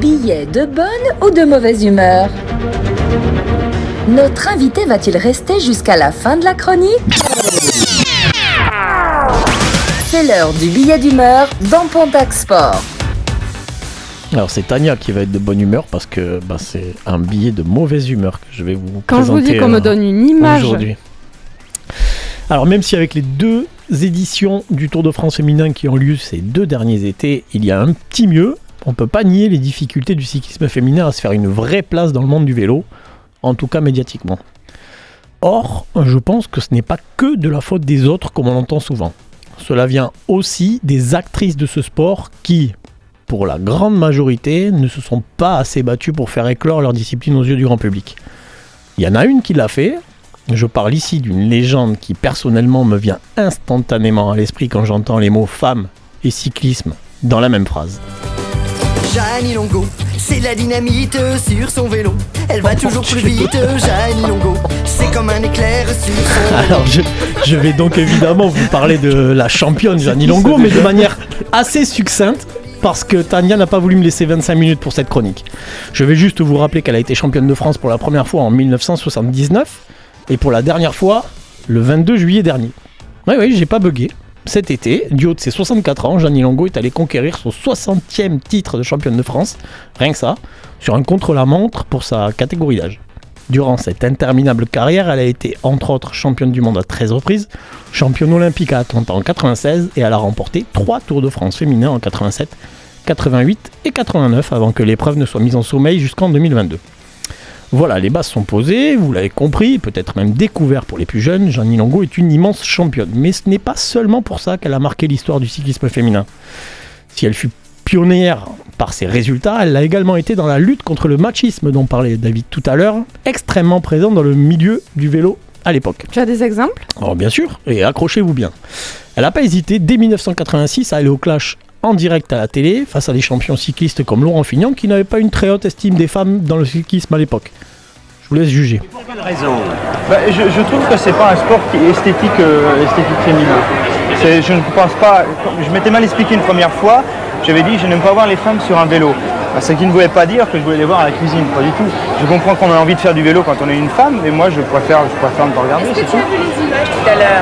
Billet de bonne ou de mauvaise humeur? Notre invité va-t-il rester jusqu'à la fin de la chronique? C'est l'heure du billet d'humeur dans Pontac Sport. Alors c'est Tania qui va être de bonne humeur parce que bah, c'est un billet de mauvaise humeur que je vais vous Quand je vous présenter dis qu'on me euh, donne une image, aujourd'hui. Alors même si avec les deux éditions du Tour de France féminin qui ont lieu ces deux derniers étés, il y a un petit mieux, on peut pas nier les difficultés du cyclisme féminin à se faire une vraie place dans le monde du vélo, en tout cas médiatiquement. Or, je pense que ce n'est pas que de la faute des autres comme on l'entend souvent. Cela vient aussi des actrices de ce sport qui, pour la grande majorité, ne se sont pas assez battues pour faire éclore leur discipline aux yeux du grand public. Il y en a une qui l'a fait. Je parle ici d'une légende qui personnellement me vient instantanément à l'esprit quand j'entends les mots femme et cyclisme dans la même phrase. Jeannie Longo, c'est la dynamite sur son vélo. Elle va toujours plus vite, Jeannie Longo. C'est comme un éclair sur son vélo. Alors je, je vais donc évidemment vous parler de la championne Jeannie Longo, mais de manière assez succincte. Parce que Tania n'a pas voulu me laisser 25 minutes pour cette chronique. Je vais juste vous rappeler qu'elle a été championne de France pour la première fois en 1979 et pour la dernière fois le 22 juillet dernier. Oui, oui, j'ai pas bugué. Cet été, du haut de ses 64 ans, Jeannie Longo est allée conquérir son 60e titre de championne de France, rien que ça, sur un contre-la-montre pour sa catégorie d'âge. Durant cette interminable carrière, elle a été entre autres championne du monde à 13 reprises, championne olympique à Atlanta en 96 et elle a remporté 3 Tours de France féminins en 87, 88 et 89 avant que l'épreuve ne soit mise en sommeil jusqu'en 2022. Voilà, les bases sont posées, vous l'avez compris, peut-être même découvert pour les plus jeunes, Jeannie Longo est une immense championne. Mais ce n'est pas seulement pour ça qu'elle a marqué l'histoire du cyclisme féminin. Si elle fut pionnière par ses résultats, elle l'a également été dans la lutte contre le machisme dont parlait David tout à l'heure, extrêmement présent dans le milieu du vélo à l'époque. tu as des exemples? Alors bien sûr, et accrochez-vous bien. Elle n'a pas hésité dès 1986 à aller au clash en direct à la télé face à des champions cyclistes comme Laurent Fignon qui n'avaient pas une très haute estime des femmes dans le cyclisme à l'époque. Je vous laisse juger. Bah, je, je trouve que c'est pas un sport qui est esthétique, euh, esthétique féminin. C'est- Je ne pense pas. Je m'étais mal expliqué une première fois. J'avais dit je n'aime pas voir les femmes sur un vélo. Bah, ce qui ne voulait pas dire que je voulais les voir à la cuisine, pas du tout. Je comprends qu'on a envie de faire du vélo quand on est une femme, mais moi je préfère, je préfère ne pas regarder, c'est tout.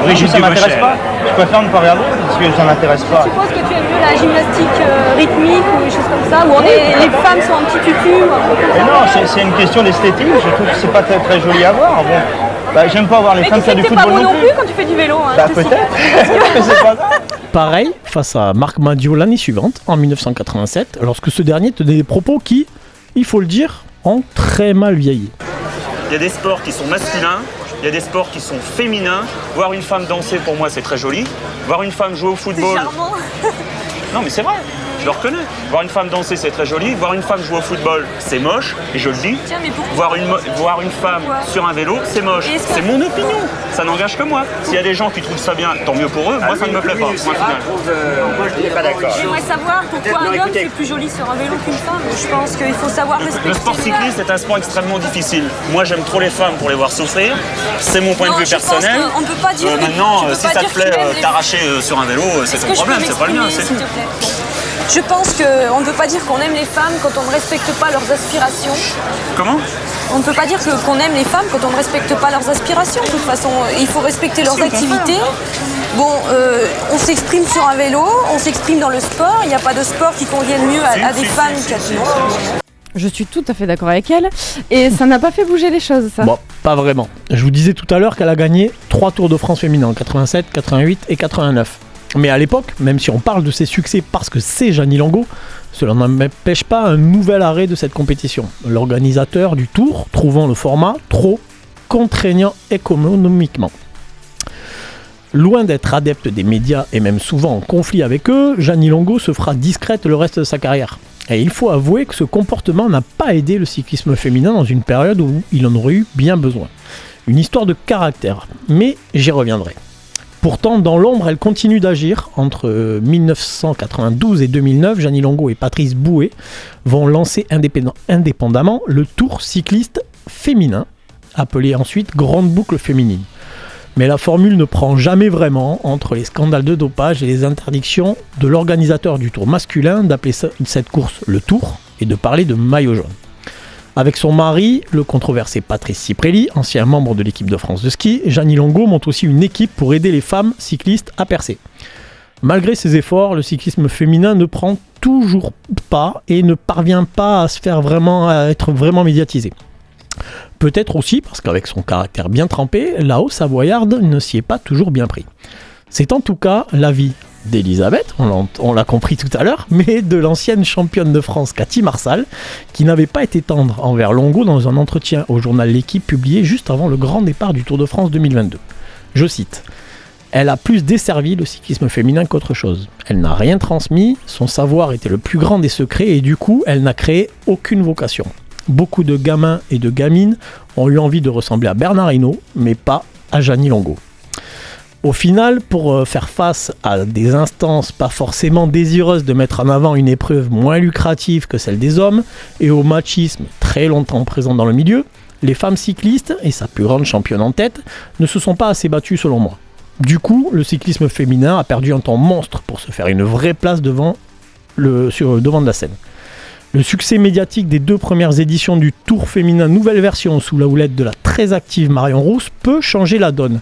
Oui, ça m'intéresse pas. Je préfère ne pas regarder parce que ça m'intéresse pas. Je pense que tu aimes mieux la gymnastique euh, rythmique ou des choses comme ça, où on est, les femmes sont en petit tutu ou un peu comme Mais ça. non, c'est- c'est une question d'esthétique. Je trouve que c'est pas très, très joli à voir. Bon, bah, j'aime pas voir les Mais femmes tu faire du t'es pas football beau non non plus. quand tu fais du vélo. Hein, Bah je te peut-être. Mais c'est pas grave. Pareil face à Marc Madio l'année suivante, en 1987, lorsque ce dernier tenait des propos qui, il faut le dire, ont très mal vieilli. Il y a des sports qui sont masculins, il y a des sports qui sont féminins. Voir une femme danser, pour moi, c'est très joli. Voir une femme jouer au football. charmant. Non, mais c'est vrai, je le reconnais. Voir une femme danser, c'est très joli. Voir une femme jouer au football, c'est moche, et je le dis. Tiens, mais pourquoi Voir une, mo- voir une femme Pourquoi sur un vélo, c'est moche. C'est mon opinion. Ça n'engage que moi. S'il y a des gens qui trouvent ça bien, tant mieux pour eux. Moi, ça ne me plaît pas. Point final. J'aimerais savoir pourquoi un homme c'est plus joli sur un vélo qu'une femme. Je pense qu'il faut savoir respecter. Le sport cycliste est un sport extrêmement difficile. Moi, j'aime trop les femmes pour les voir souffrir. C'est mon point Non, de vue je pense personnel. qu'on peut pas dire- Euh, maintenant, euh, si pas ça te plaît euh, t'arracher euh, sur un vélo, euh, c'est ton je problème, c'est pas le mien. c'est tout. Je pense qu'on ne peut pas dire qu'on aime les femmes quand on ne respecte pas leurs aspirations. Comment? On ne peut pas dire que- qu'on aime les femmes quand on ne respecte pas leurs aspirations. De toute façon, il faut respecter leurs activités. Bon, euh, on s'exprime sur un vélo, on s'exprime dans le sport. Il n'y a pas de sport qui convienne mieux à, à des femmes qu'à. Je suis tout à fait d'accord avec elle. Et ça n'a pas fait bouger les choses, ça. Bon, pas vraiment. Je vous disais tout à l'heure qu'elle a gagné 3 Tours de France féminins en 87, 88 et 89. Mais à l'époque, même si on parle de ses succès parce que c'est Jeannie Longo, cela n'empêche pas un nouvel arrêt de cette compétition. L'organisateur du Tour trouvant le format trop contraignant économiquement. Loin d'être adepte des médias et même souvent en conflit avec eux, Jeannie Longo se fera discrète le reste de sa carrière. Et il faut avouer que ce comportement n'a pas aidé le cyclisme féminin dans une période où il en aurait eu bien besoin. Une histoire de caractère, mais j'y reviendrai. Pourtant, dans l'ombre, elle continue d'agir. Entre euh, 1992 et 2009, Jeannie Longo et Patrice Bouet vont lancer indépendamment le Tour cycliste féminin, appelé ensuite Grande Boucle Féminine. Mais la formule ne prend jamais vraiment entre les scandales de dopage et les interdictions de l'organisateur du Tour masculin d'appeler cette course le Tour et de parler de maillot jaune. Avec son mari, le controversé Patrice Ciprelli, ancien membre de l'équipe de France de ski, Jeannie Longo monte aussi une équipe pour aider les femmes cyclistes à percer. Malgré ses efforts, le cyclisme féminin ne prend toujours pas et ne parvient pas à se faire vraiment à être vraiment médiatisé. Peut-être aussi parce qu'avec son caractère bien trempé, la haut savoyarde ne s'y est pas toujours bien pris. C'est en tout cas l'avis d'Elisabeth, on l'a- compris tout à l'heure, mais de l'ancienne championne de France Cathy Marsal, qui n'avait pas été tendre envers Longo dans un entretien au journal L'équipe publié juste avant le grand départ du Tour de France 2022. Je cite Elle a plus desservi le cyclisme féminin qu'autre chose. Elle n'a rien transmis, son savoir était le plus grand des secrets et du coup, elle n'a créé aucune vocation. Beaucoup de gamins et de gamines ont eu envie de ressembler à Bernard Hinault, mais pas à Jeannie Longo. Au final, pour euh, faire face à des instances pas forcément désireuses de mettre en avant une épreuve moins lucrative que celle des hommes, et au machisme très longtemps présent dans le milieu, les femmes cyclistes, et sa plus grande championne en tête, ne se sont pas assez battues selon moi. Du coup, le cyclisme féminin a perdu un temps monstre pour se faire une vraie place devant, le, le devant de la scène. Le succès médiatique des deux premières éditions du Tour féminin nouvelle version sous la houlette de la très active Marion Rousse peut changer la donne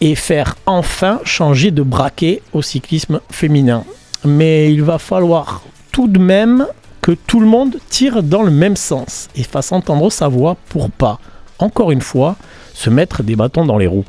et faire enfin changer de braquet au cyclisme féminin. Mais il va falloir tout de même que tout le monde tire dans le même sens et fasse entendre sa voix pour pas, encore une fois, se mettre des bâtons dans les roues.